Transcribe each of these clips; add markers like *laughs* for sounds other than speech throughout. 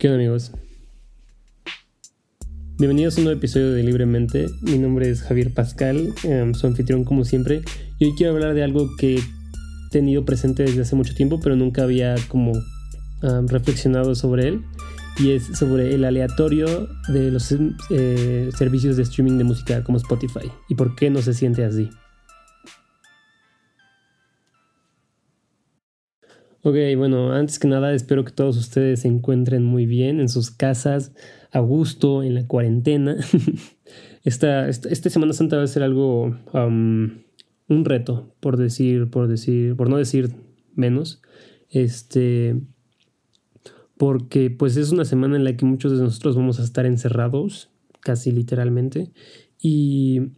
¿Qué onda amigos? Bienvenidos a un nuevo episodio de Libremente. Mi nombre es Javier Pascal, um, su anfitrión como siempre. Y hoy quiero hablar de algo que he tenido presente desde hace mucho tiempo, pero nunca había como reflexionado sobre él. Y es sobre el aleatorio de los eh, servicios de streaming de música como Spotify. Y por qué no se siente así. Ok, bueno, antes que nada espero que todos ustedes se encuentren muy bien en sus casas, a gusto, en la cuarentena. *laughs* esta, esta, Semana Santa va a ser algo, un reto, por decir, por decir, por no decir menos. Este, porque pues es una semana en la que muchos de nosotros vamos a estar encerrados, casi literalmente, y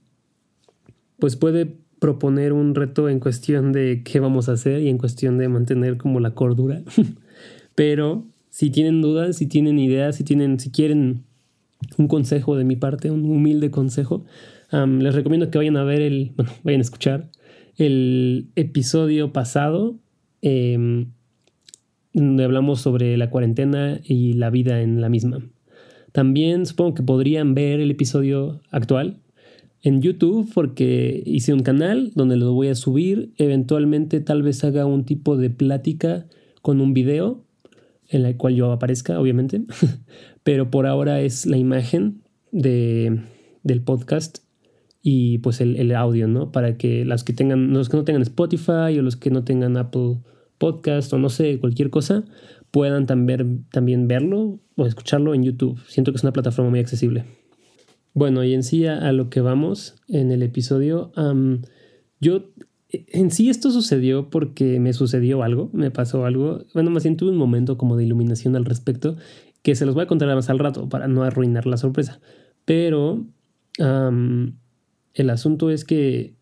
pues puede proponer un reto en cuestión de qué vamos a hacer y en cuestión de mantener como la cordura. *laughs* Pero si tienen dudas, si tienen ideas, si tienen, si quieren un consejo de mi parte, un humilde consejo, les recomiendo que vayan a ver el, bueno, vayan a escuchar el episodio pasado em, donde hablamos sobre la cuarentena y la vida en la misma. También supongo que podrían ver el episodio actual, en YouTube porque hice un canal donde lo voy a subir. Eventualmente tal vez haga un tipo de plática con un video en el cual yo aparezca, obviamente. *laughs* Pero por ahora es la imagen de, del podcast y pues el, el, audio, ¿no? Para que los que tengan, los que no tengan Spotify o los que no tengan Apple Podcast o no sé, cualquier cosa, puedan también, también verlo o escucharlo en YouTube. Siento que es una plataforma muy accesible. Bueno, y en sí a, lo que vamos en el episodio, yo en sí esto sucedió porque me sucedió algo, me pasó algo, bueno, más bien tuve un momento como de iluminación al respecto que se los voy a contar más al rato para no arruinar la sorpresa. Pero el asunto es que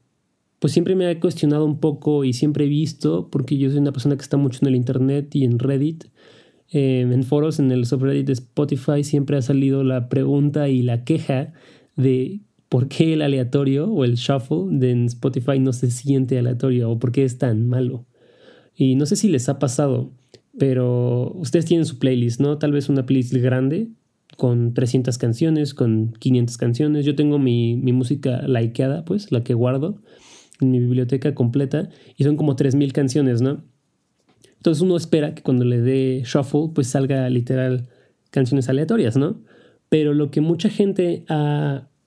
pues siempre me he cuestionado un poco y siempre he visto, porque yo soy una persona que está mucho en el internet y en Reddit, eh, en foros, en el subreddit de Spotify, siempre ha salido la pregunta y la queja de por qué el aleatorio o el shuffle de Spotify no se siente aleatorio o por qué es tan malo. Y no sé si les ha pasado, pero ustedes tienen su playlist, ¿no? Tal vez una playlist grande con 300 canciones, con 500 canciones. Yo tengo mi, mi música likeada, pues, la que guardo en mi biblioteca completa y son como 3.000 canciones, ¿no? Entonces uno espera que cuando le dé shuffle pues salga literal canciones aleatorias, ¿no? Pero lo que mucha gente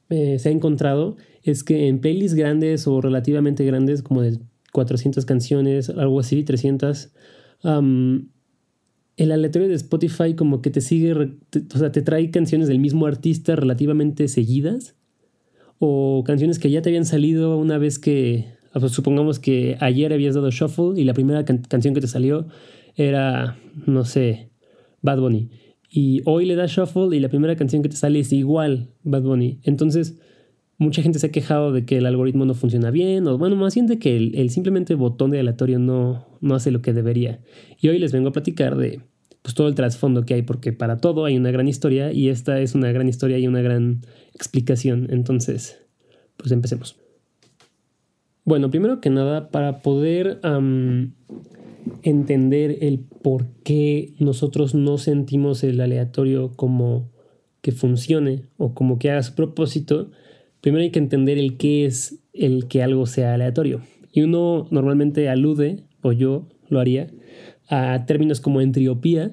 eh, se ha encontrado es que en playlists grandes o relativamente grandes, como de 400 canciones, algo así, 300, el aleatorio de Spotify como que te sigue, o sea, te trae canciones del mismo artista relativamente seguidas o canciones que ya te habían salido una vez que Ah, pues supongamos que ayer habías dado shuffle y la primera canción que te salió era, no sé, Bad Bunny. Y hoy le das shuffle y la primera canción que te sale es igual Bad Bunny. Entonces, mucha gente se ha quejado de que el algoritmo no funciona bien, o bueno, más bien de que el, simplemente botón de aleatorio no, no hace lo que debería. Y hoy les vengo a platicar de pues, todo el trasfondo que hay, porque para todo hay una gran historia y esta es una gran historia y una gran explicación. Entonces, pues empecemos. Bueno, primero que nada, para poder entender el por qué nosotros no sentimos el aleatorio como que funcione o como que haga su propósito, primero hay que entender el qué es el que algo sea aleatorio. Y uno normalmente alude, o yo lo haría, a términos como entropía,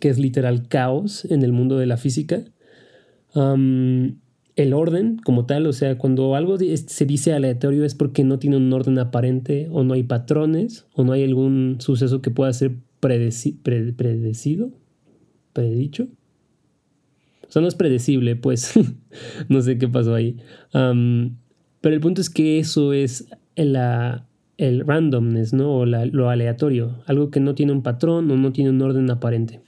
que es literal caos en el mundo de la física el orden como tal, o sea, cuando algo se dice aleatorio es porque no tiene un orden aparente o no hay patrones o no hay algún suceso que pueda ser predecido, predicho. O sea, no es predecible, pues *laughs* no sé qué pasó ahí. pero el punto es que eso es la, el randomness, ¿no? O lo aleatorio, algo que no tiene un patrón o no tiene un orden aparente.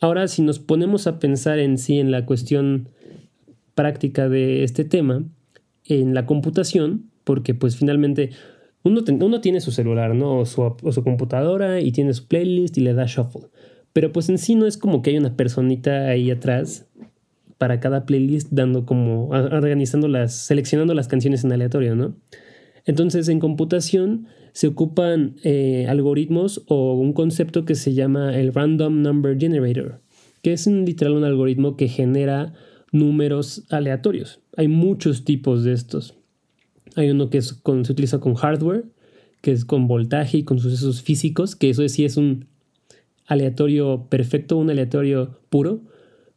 Ahora, si nos ponemos a pensar en sí en la cuestión práctica de este tema en la computación, porque pues finalmente uno, uno tiene su celular, ¿no? O su, su, computadora y tiene su playlist y le da shuffle. Pero pues en sí no es como que hay una personita ahí atrás para cada playlist dando como, organizando las, seleccionando las canciones en aleatorio, ¿no? Entonces en computación se ocupan eh, algoritmos o un concepto que se llama el Random Number Generator, que es un, literal un algoritmo que genera números aleatorios. Hay muchos tipos de estos. Hay uno que es con, se utiliza con hardware, que es con voltaje y con sucesos físicos, que eso sí es un aleatorio perfecto, un aleatorio puro,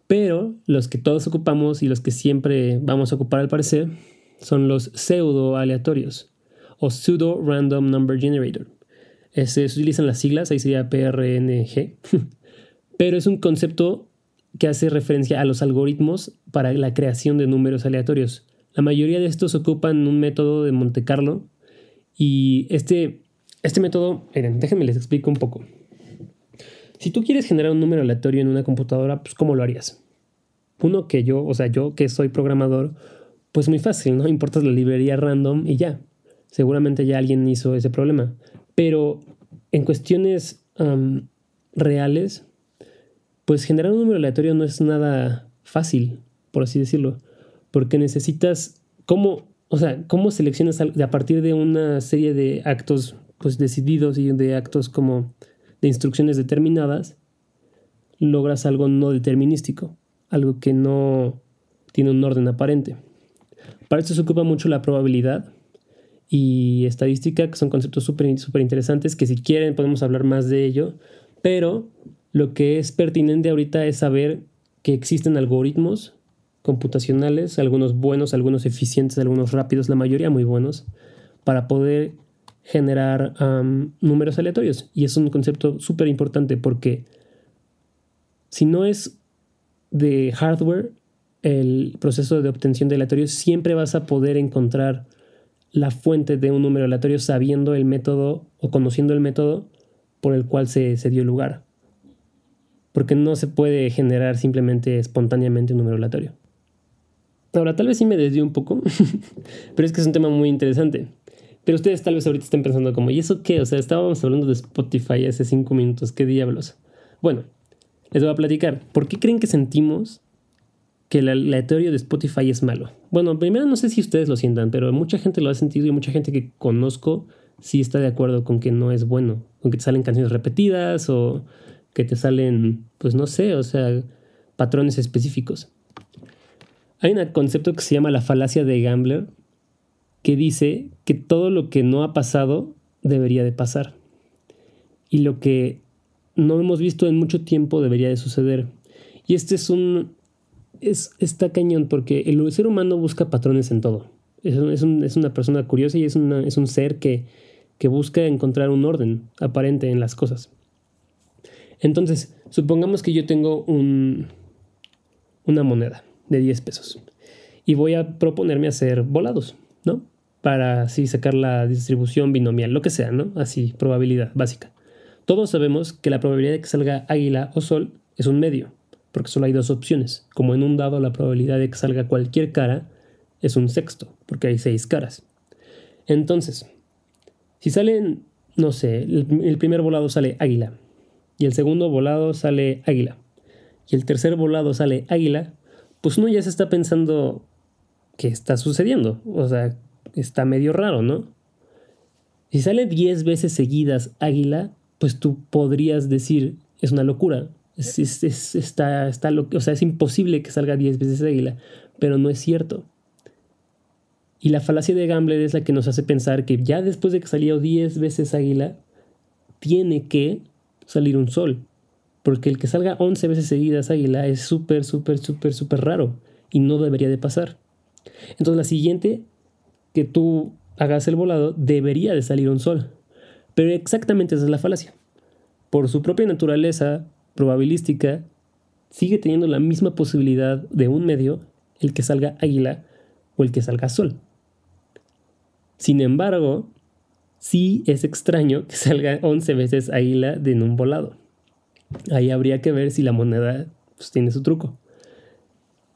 pero los que todos ocupamos y los que siempre vamos a ocupar al parecer son los pseudo aleatorios o pseudo random number generator. se utilizan las siglas, ahí sería PRNG, *laughs* pero es un concepto que hace referencia a los algoritmos para la creación de números aleatorios. La mayoría de estos ocupan un método de Monte Carlo y este, este método, miren, déjenme les explico un poco. Si tú quieres generar un número aleatorio en una computadora, pues ¿cómo lo harías? Uno que yo, o sea, yo que soy programador, pues muy fácil, ¿no? Importas la librería random y ya. Seguramente ya alguien hizo ese problema. Pero en cuestiones reales, pues generar un número aleatorio no es nada fácil, por así decirlo. Porque necesitas, ¿cómo, o sea, cómo seleccionas a partir de una serie de actos pues decididos y de actos como de instrucciones determinadas, logras algo no determinístico, algo que no tiene un orden aparente. Para esto se ocupa mucho la probabilidad y estadística, que son conceptos súper interesantes, que si quieren podemos hablar más de ello, pero lo que es pertinente ahorita es saber que existen algoritmos computacionales, algunos buenos, algunos eficientes, algunos rápidos, la mayoría muy buenos, para poder generar números aleatorios. Y es un concepto súper importante porque si no es de hardware, el proceso de obtención de aleatorios, siempre vas a poder encontrar la fuente de un número aleatorio sabiendo el método o conociendo el método por el cual se, se dio lugar. Porque no se puede generar simplemente espontáneamente un número aleatorio. Ahora, tal vez sí me desvío un poco, *laughs* pero es que es un tema muy interesante. Pero ustedes tal vez ahorita estén pensando como, ¿y eso qué? O sea, estábamos hablando de Spotify hace cinco minutos, ¿qué diablos? Bueno, les voy a platicar. ¿Por qué creen que sentimos que el aleatorio de Spotify es malo? Bueno, primero no sé si ustedes lo sientan, pero mucha gente lo ha sentido y mucha gente que conozco sí está de acuerdo con que no es bueno, con que te salen canciones repetidas o que te salen, pues no sé, o sea, patrones específicos. Hay un concepto que se llama la falacia de Gambler, que dice que todo lo que no ha pasado debería de pasar. Y lo que no hemos visto en mucho tiempo debería de suceder. Y este es un... Es, está cañón porque el ser humano busca patrones en todo. Es, es, una persona curiosa y es, es un ser que, que busca encontrar un orden aparente en las cosas. Entonces, supongamos que yo tengo un, una moneda de 10 pesos y voy a proponerme hacer volados. ¿no? Para así sacar la distribución binomial, lo que sea, ¿no? Así, probabilidad básica. Todos sabemos que la probabilidad de que salga águila o sol es un medio, porque solo hay dos opciones. Como en un dado la probabilidad de que salga cualquier cara es un sexto, porque hay seis caras. Entonces, si salen, no sé, el, el primer volado sale águila, y el segundo volado sale águila, y el tercer volado sale águila, pues uno ya se está pensando ¿qué está sucediendo? O sea, está medio raro, ¿no? Si sale 10 veces seguidas águila, pues tú podrías decir, es una locura. Es, está, está o sea, es imposible que salga 10 veces águila, pero no es cierto. Y la falacia de Gambler es la que nos hace pensar que ya después de que salió 10 veces águila, tiene que salir un sol. Porque el que salga 11 veces seguidas águila es súper, súper, súper, súper raro y no debería de pasar. Entonces la siguiente que tú hagas el volado debería de salir un sol. Pero exactamente esa es la falacia. Por su propia naturaleza probabilística, sigue teniendo la misma posibilidad de un medio el que salga águila o el que salga sol. Sin embargo, sí es extraño que salga 11 veces águila de en un volado. Ahí habría que ver si la moneda pues, tiene su truco.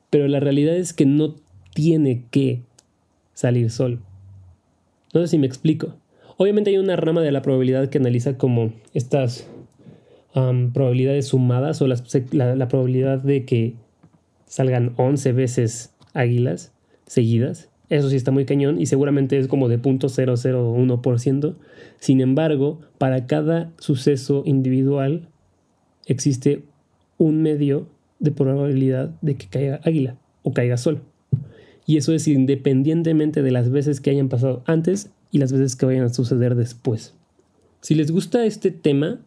Pero la realidad es que no tiene que salir sol. No sé si me explico. Obviamente hay una rama de la probabilidad que analiza como estas probabilidades sumadas o la, la, probabilidad de que salgan 11 veces águilas seguidas. Eso sí está muy cañón y seguramente es como de 0.001%. Sin embargo, para cada suceso individual existe un medio de probabilidad de que caiga águila o caiga sol. Y eso es independientemente de las veces que hayan pasado antes y las veces que vayan a suceder después. Si les gusta este tema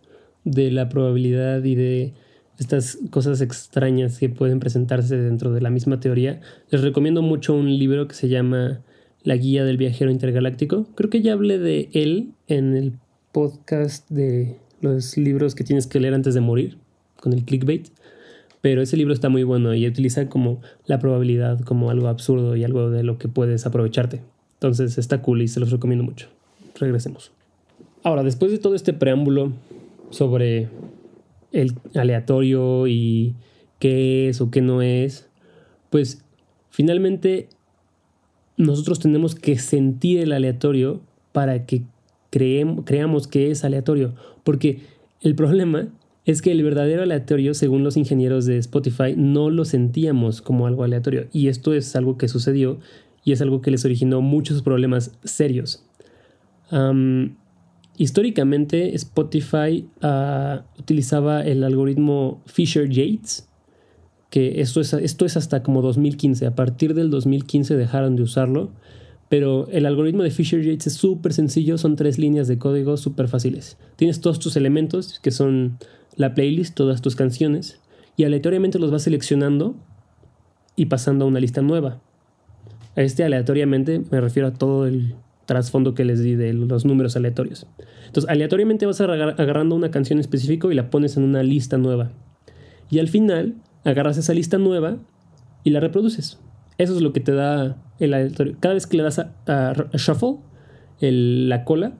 de la probabilidad y de estas cosas extrañas que pueden presentarse dentro de la misma teoría, les recomiendo mucho un libro que se llama La Guía del Viajero Intergaláctico. Creo que ya hablé de él en el podcast de los libros que tienes que leer antes de morir, con el clickbait. Pero ese libro está muy bueno y utiliza como la probabilidad como algo absurdo y algo de lo que puedes aprovecharte. Entonces está cool y se los recomiendo mucho. Regresemos. Ahora, después de todo este preámbulo sobre el aleatorio y qué es o qué no es, pues finalmente nosotros tenemos que sentir el aleatorio para que creamos que es aleatorio. Porque el problema es que el verdadero aleatorio, según los ingenieros de Spotify, no lo sentíamos como algo aleatorio. Y esto es algo que sucedió y es algo que les originó muchos problemas serios. Históricamente, Spotify ah, utilizaba el algoritmo Fisher-Yates, que esto es, esto es hasta como 2015. A partir del 2015 dejaron de usarlo. Pero el algoritmo de Fisher-Yates es súper sencillo, son tres líneas de código súper fáciles. Tienes todos tus elementos, que son la playlist, todas tus canciones, y aleatoriamente los vas seleccionando y pasando a una lista nueva. A este aleatoriamente me refiero a todo el trasfondo que les di de los números aleatorios. Entonces, aleatoriamente vas agarrando una canción específica y la pones en una lista nueva. Y al final, agarras esa lista nueva y la reproduces. Eso es lo que te da el aleatorio. Cada vez que le das a, shuffle, la cola,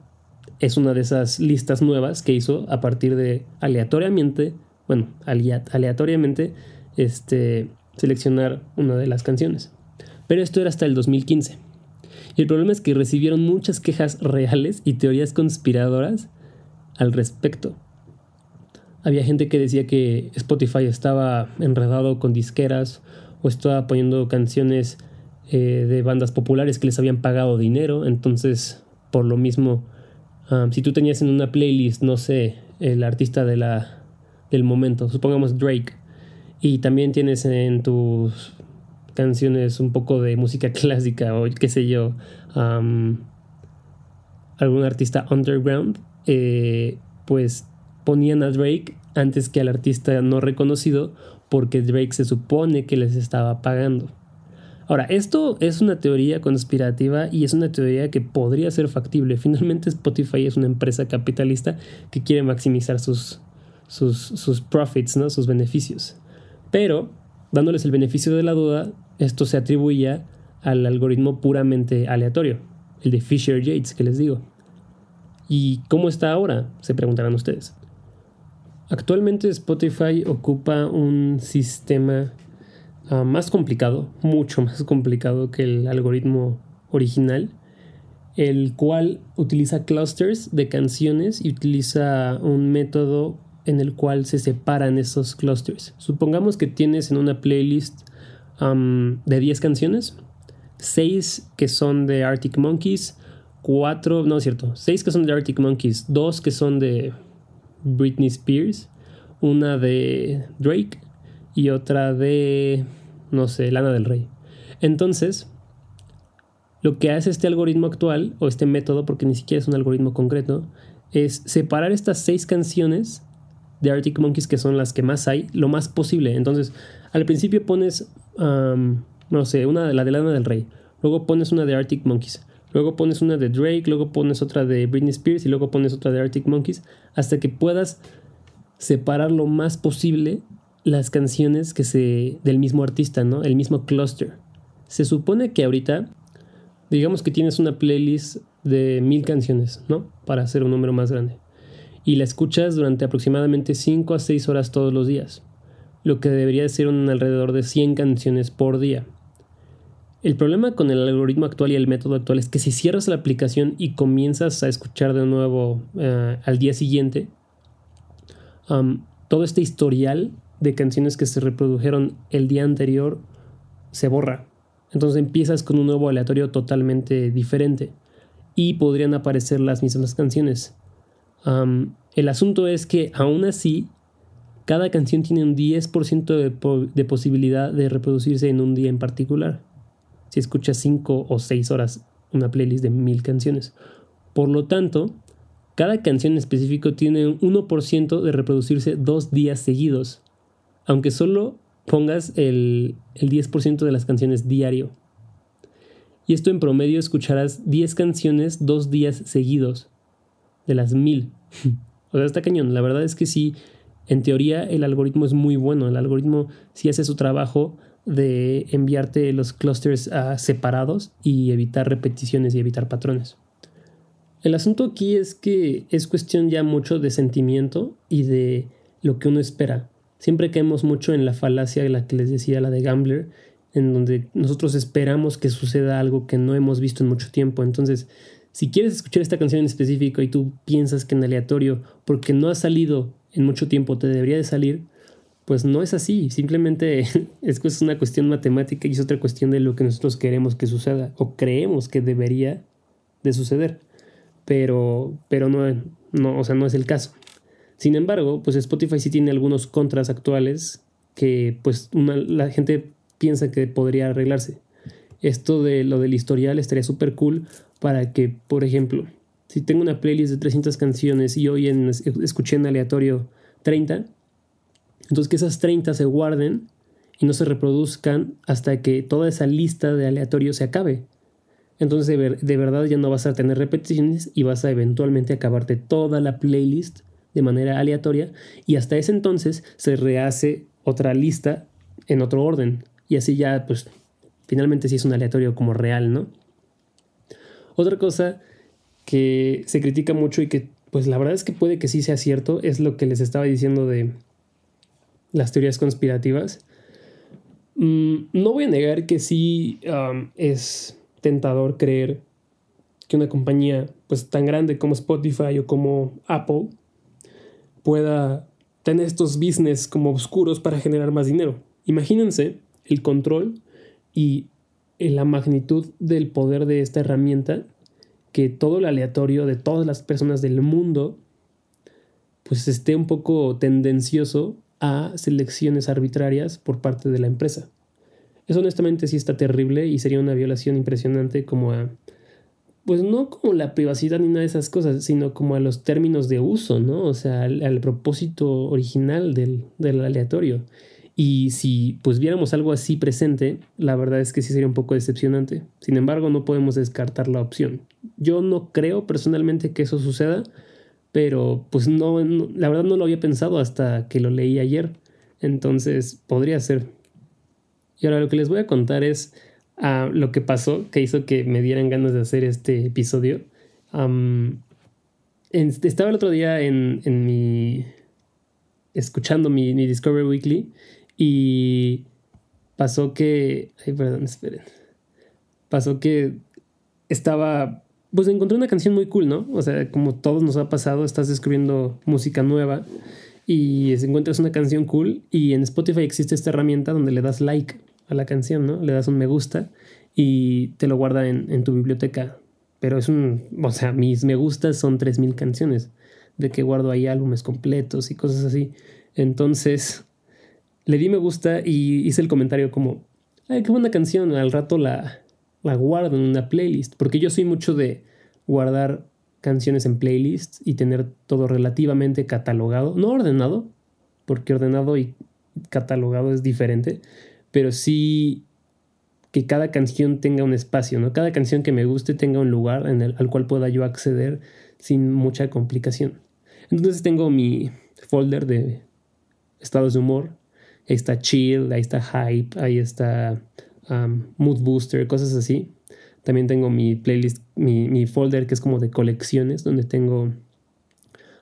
es una de esas listas nuevas que hizo a partir de aleatoriamente, bueno, aleatoriamente, este, seleccionar una de las canciones. Pero esto era hasta el 2015. Y el problema es que recibieron muchas quejas reales y teorías conspiradoras al respecto. Había gente que decía que Spotify estaba enredado con disqueras o estaba poniendo canciones eh, de bandas populares que les habían pagado dinero, entonces por lo mismo si tú tenías en una playlist, no sé, el artista del momento, supongamos Drake, y también tienes en tus canciones un poco de música *laughs* clásica o qué sé yo, algún artista underground, eh, pues ponían a Drake antes que al artista no reconocido porque Drake se supone que les estaba pagando. Ahora, esto es una teoría conspirativa y es una teoría que podría ser factible. *laughs* Finalmente Spotify es una empresa capitalista que quiere maximizar sus, sus, sus profits, ¿no? sus beneficios. Pero, dándoles el beneficio de la duda, esto se atribuía al algoritmo puramente aleatorio, el de Fisher-Yates que les digo. ¿Y cómo está ahora? Se preguntarán ustedes. Actualmente Spotify ocupa un sistema Ah, más complicado, mucho más complicado que el algoritmo original, el cual utiliza clusters de canciones y utiliza un método en el cual se separan esos clusters. Supongamos que tienes en una playlist de 10 canciones, 6 que son de Arctic Monkeys, 4, no es cierto, 6 que son de Arctic Monkeys, 2 que son de Britney Spears, una de Drake y otra de no sé, Lana del Rey. Entonces, lo que hace este algoritmo actual, o este método, porque ni siquiera es un algoritmo concreto, es separar estas seis canciones de Arctic Monkeys, que son las que más hay, lo más posible. Entonces, al principio pones, no sé, una de la de Lana del Rey, luego pones una de Arctic Monkeys, luego pones una de Drake, luego pones otra de Britney Spears y luego pones otra de Arctic Monkeys, hasta que puedas separar lo más posible las canciones que se del mismo artista, ¿no? El mismo cluster. Se supone que ahorita, digamos que tienes una playlist de mil canciones, ¿no? Para hacer un número más grande. Y la escuchas durante aproximadamente 5 a 6 horas todos los días, lo que debería ser un alrededor de 100 canciones por día. El problema con el algoritmo actual y el método actual es que si cierras la aplicación y comienzas a escuchar de nuevo eh, al día siguiente, todo este historial de canciones que se reprodujeron el día anterior se borra. Entonces empiezas con un nuevo aleatorio totalmente diferente y podrían aparecer las mismas canciones. El asunto es que aún así, cada canción tiene un 10% de, de, posibilidad de reproducirse en un día en particular. Si escuchas 5 o 6 horas una playlist de mil canciones. Por lo tanto, cada canción en específico tiene un 1% de reproducirse dos días seguidos, aunque solo pongas el, el 10% de las canciones diario. Y esto en promedio escucharás 10 canciones dos días seguidos, de las mil. *laughs* o sea, está cañón. La verdad es que sí, en teoría el algoritmo es muy bueno. El algoritmo sí hace su trabajo de enviarte los clusters ah, separados y evitar repeticiones y evitar patrones. El asunto aquí es que es cuestión ya mucho de sentimiento y de lo que uno espera. Siempre caemos mucho en la falacia de la que les decía, la de Gambler, en donde nosotros esperamos que suceda algo que no hemos visto en mucho tiempo. Entonces, si quieres escuchar esta canción en específico y tú piensas que en aleatorio, porque no ha salido en mucho tiempo, te debería de salir, pues no es así. Simplemente *laughs* es una cuestión matemática y es otra cuestión de lo que nosotros queremos que suceda o creemos que debería de suceder pero, pero no, o sea, no es el caso. Sin embargo, pues Spotify sí tiene algunos contras actuales que pues la gente piensa que podría arreglarse. Esto de lo del historial estaría súper cool para que, por ejemplo, si tengo una playlist de 300 canciones y hoy escuché en aleatorio 30, entonces que esas 30 se guarden y no se reproduzcan hasta que toda esa lista de aleatorio se acabe. Entonces de, verdad ya no vas a tener repeticiones y vas a eventualmente acabarte toda la playlist de manera aleatoria y hasta ese entonces se rehace otra lista en otro orden y así ya pues finalmente sí es un aleatorio como real, ¿no? Otra cosa que se critica mucho y que pues la verdad es que puede que sí sea cierto es lo que les estaba diciendo de las teorías conspirativas. Mm, no voy a negar que sí um, es tentador creer que una compañía pues tan grande como Spotify o como Apple pueda tener estos business como oscuros para generar más dinero. Imagínense el control y la magnitud del poder de esta herramienta que todo el aleatorio de todas las personas del mundo pues esté un poco tendencioso a selecciones arbitrarias por parte de la empresa. Eso honestamente sí está terrible y sería una violación impresionante como a, pues no como la privacidad ni nada de esas cosas, sino como a los términos de uso, ¿no? O sea, al, propósito original del, del, aleatorio. Y si pues viéramos algo así presente, la verdad es que sí sería un poco decepcionante. Sin embargo, no podemos descartar la opción. Yo no creo personalmente que eso suceda, pero pues no la verdad no lo había pensado hasta que lo leí ayer. Entonces, podría ser. Y ahora lo que les voy a contar es uh, lo que pasó, que hizo que me dieran ganas de hacer este episodio. estaba el otro día en, en mi. escuchando mi, mi, Discovery Weekly y pasó que. Ay, perdón, esperen. Pasó que estaba. Pues encontré una canción muy cool, ¿no? O sea, como todos nos ha pasado, estás descubriendo música nueva y encuentras una canción cool y en Spotify existe esta herramienta donde le das like a la canción, ¿no? Le das un me gusta y te lo guarda en, tu biblioteca. Pero es un, o sea, mis me gustas son 3.000 canciones, de que guardo ahí álbumes completos y cosas así. Entonces, le di me gusta y hice el comentario como, ay, qué buena canción, al rato la, la guardo en una playlist, porque yo soy mucho de guardar canciones en playlists y tener todo relativamente catalogado, no ordenado, porque ordenado y catalogado es diferente, pero sí que cada canción tenga un espacio, ¿no? Cada canción que me guste tenga un lugar en el, al cual pueda yo acceder sin mucha complicación. Entonces tengo mi folder de estados de humor, está chill, ahí está hype, ahí está um, mood booster, cosas así. También tengo mi playlist, mi, folder que es como de colecciones, donde tengo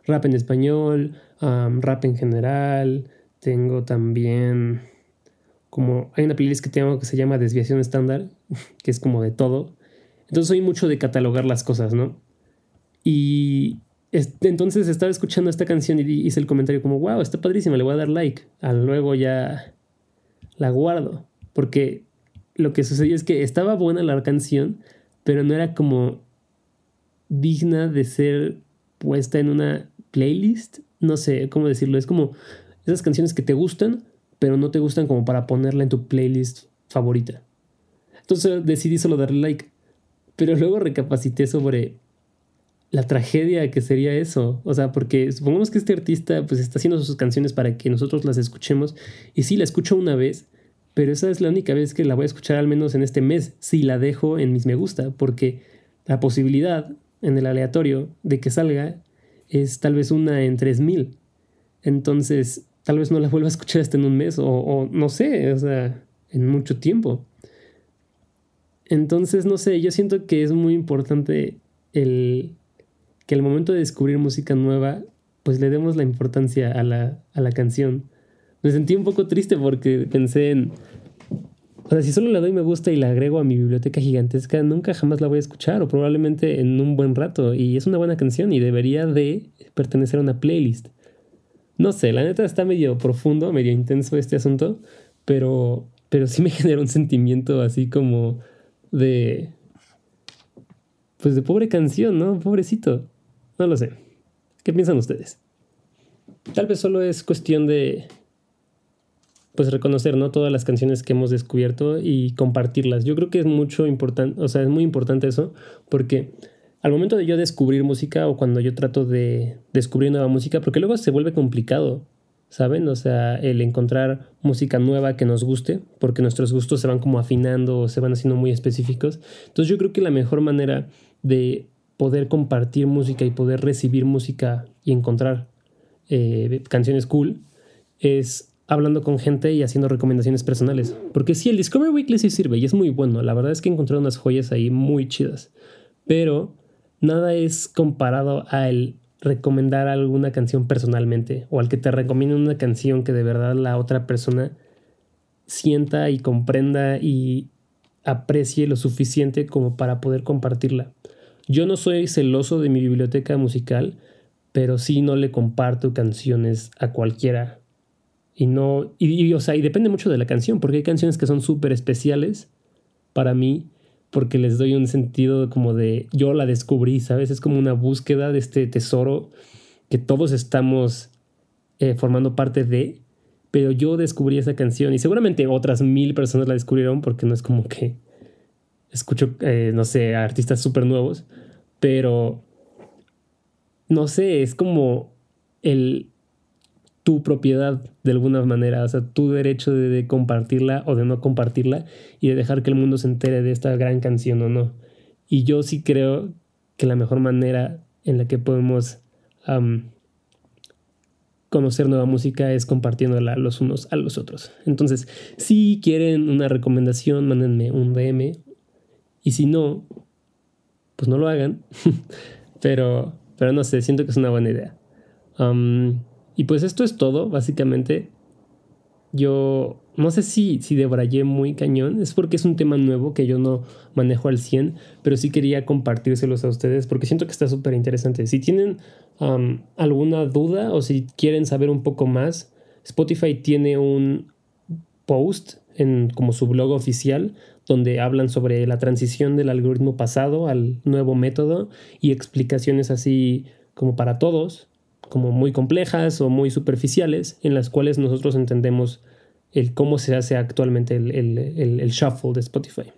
rap en español, um, rap en general, tengo también como hay una playlist que tengo que se llama Desviación Estándar, *laughs* que es como de todo. Entonces soy mucho de catalogar las cosas, ¿no? Y entonces estaba escuchando esta canción y hice el comentario como, wow, está padrísima, le voy a dar like. A luego ya la guardo, porque lo que sucedió es que estaba buena la canción, pero no era como digna de ser puesta en una playlist. No sé cómo decirlo. Es como esas canciones que te gustan, pero no te gustan como para ponerla en tu playlist favorita. Entonces decidí solo darle like. Pero luego recapacité sobre la tragedia que sería eso. O sea, porque supongamos que este artista pues está haciendo sus canciones para que nosotros las escuchemos. Y sí, la escucho una vez, pero esa es la única vez que la voy a escuchar al menos en este mes, si la dejo en mis me gusta, porque la posibilidad en el aleatorio de que salga es tal vez una en 3000. Entonces, tal vez no la vuelva a escuchar hasta en un mes o, o no sé, o sea, en mucho tiempo. Entonces, no sé, yo siento que es muy importante el que al momento de descubrir música nueva, pues le demos la importancia a la, a la canción. Me sentí un poco triste porque pensé en, o sea, si solo le doy me gusta y la agrego a mi biblioteca gigantesca, nunca jamás la voy a escuchar o probablemente en un buen rato. Y es una buena canción y debería de pertenecer a una playlist. No sé, la neta está medio profundo, medio intenso este asunto, pero, pero sí me *laughs* genera un sentimiento así como de... Pues de pobre canción, ¿no? Pobrecito. No lo sé. ¿Qué piensan ustedes? Tal vez solo es cuestión de pues reconocer no todas las canciones que hemos descubierto y compartirlas. Yo creo que es mucho importante, o sea, es muy importante eso porque al momento de yo descubrir música o cuando yo trato de descubrir nueva música, porque luego se vuelve complicado, ¿saben? O sea, el encontrar música nueva que nos guste, porque nuestros gustos se van como afinando o se van haciendo muy específicos. Entonces yo creo que la mejor manera de poder compartir música y poder recibir música y encontrar eh, canciones cool es hablando con gente y haciendo recomendaciones personales. Porque sí, el Discover Weekly sí sirve y es muy bueno. La verdad es que encontré unas joyas ahí muy chidas. Pero nada es comparado al recomendar alguna canción personalmente o al que te recomienden una canción que de verdad la otra persona sienta y comprenda y aprecie lo suficiente como para poder compartirla. Yo no soy celoso de mi biblioteca musical, pero sí no le comparto canciones a cualquiera. Y no, y, o sea, y depende mucho de la canción, porque hay canciones que son súper especiales para mí, porque les doy un sentido como de yo la descubrí, ¿sabes? Es como una búsqueda de este tesoro que todos estamos eh, formando parte de, pero yo descubrí esa canción y seguramente otras mil personas la descubrieron porque no es como que escucho, eh, no sé, artistas súper nuevos, pero no sé, es como el tu propiedad de alguna manera, o sea, tu derecho de, compartirla o de no compartirla y de dejar que el mundo se entere de esta gran canción o no. Y yo sí creo que la mejor manera en la que podemos conocer nueva música es compartiéndola los unos a los otros. Entonces, si quieren una recomendación, mándenme un DM y si no, pues no lo hagan. *laughs* pero, pero no sé, siento que es una buena idea. y pues esto es todo, básicamente. Yo no sé si, si debrayé muy cañón, es porque es un tema nuevo que yo no manejo al 100, pero sí quería compartírselos a ustedes porque siento que está súper interesante. Si tienen alguna duda o si quieren saber un poco más, Spotify tiene un post en como su blog oficial donde hablan sobre la transición del algoritmo pasado al nuevo método y explicaciones así como para todos, como muy complejas o muy superficiales, en las cuales nosotros entendemos el cómo se hace actualmente el, shuffle de Spotify.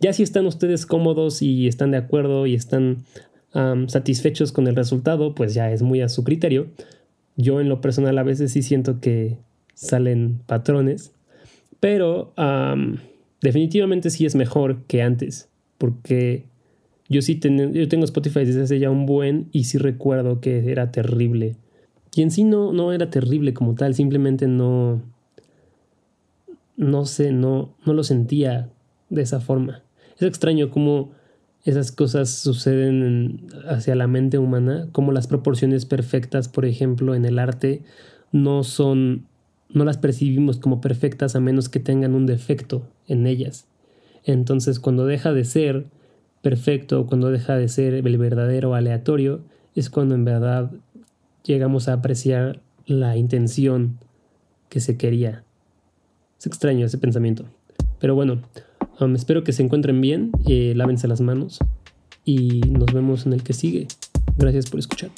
Ya si están ustedes cómodos y están de acuerdo y están satisfechos con el resultado, pues ya es muy a su criterio. Yo en lo personal a veces sí siento que salen patrones, pero definitivamente sí es mejor que antes, porque yo sí yo tengo Spotify desde hace ya un buen y sí recuerdo que era terrible. Y en sí no, no era terrible como tal, simplemente no, no sé, no, no lo sentía de esa forma. Es extraño cómo esas cosas suceden hacia la mente humana, como las proporciones perfectas, por ejemplo, en el arte, no son no las percibimos como perfectas a menos que tengan un defecto en ellas. Entonces cuando deja de ser perfecto cuando deja de ser el verdadero aleatorio, es cuando en verdad llegamos a apreciar la intención que se quería. Es extraño ese pensamiento. Pero bueno, Um, espero que se encuentren bien, eh, lávense las manos y nos vemos en el que sigue. Gracias por escuchar.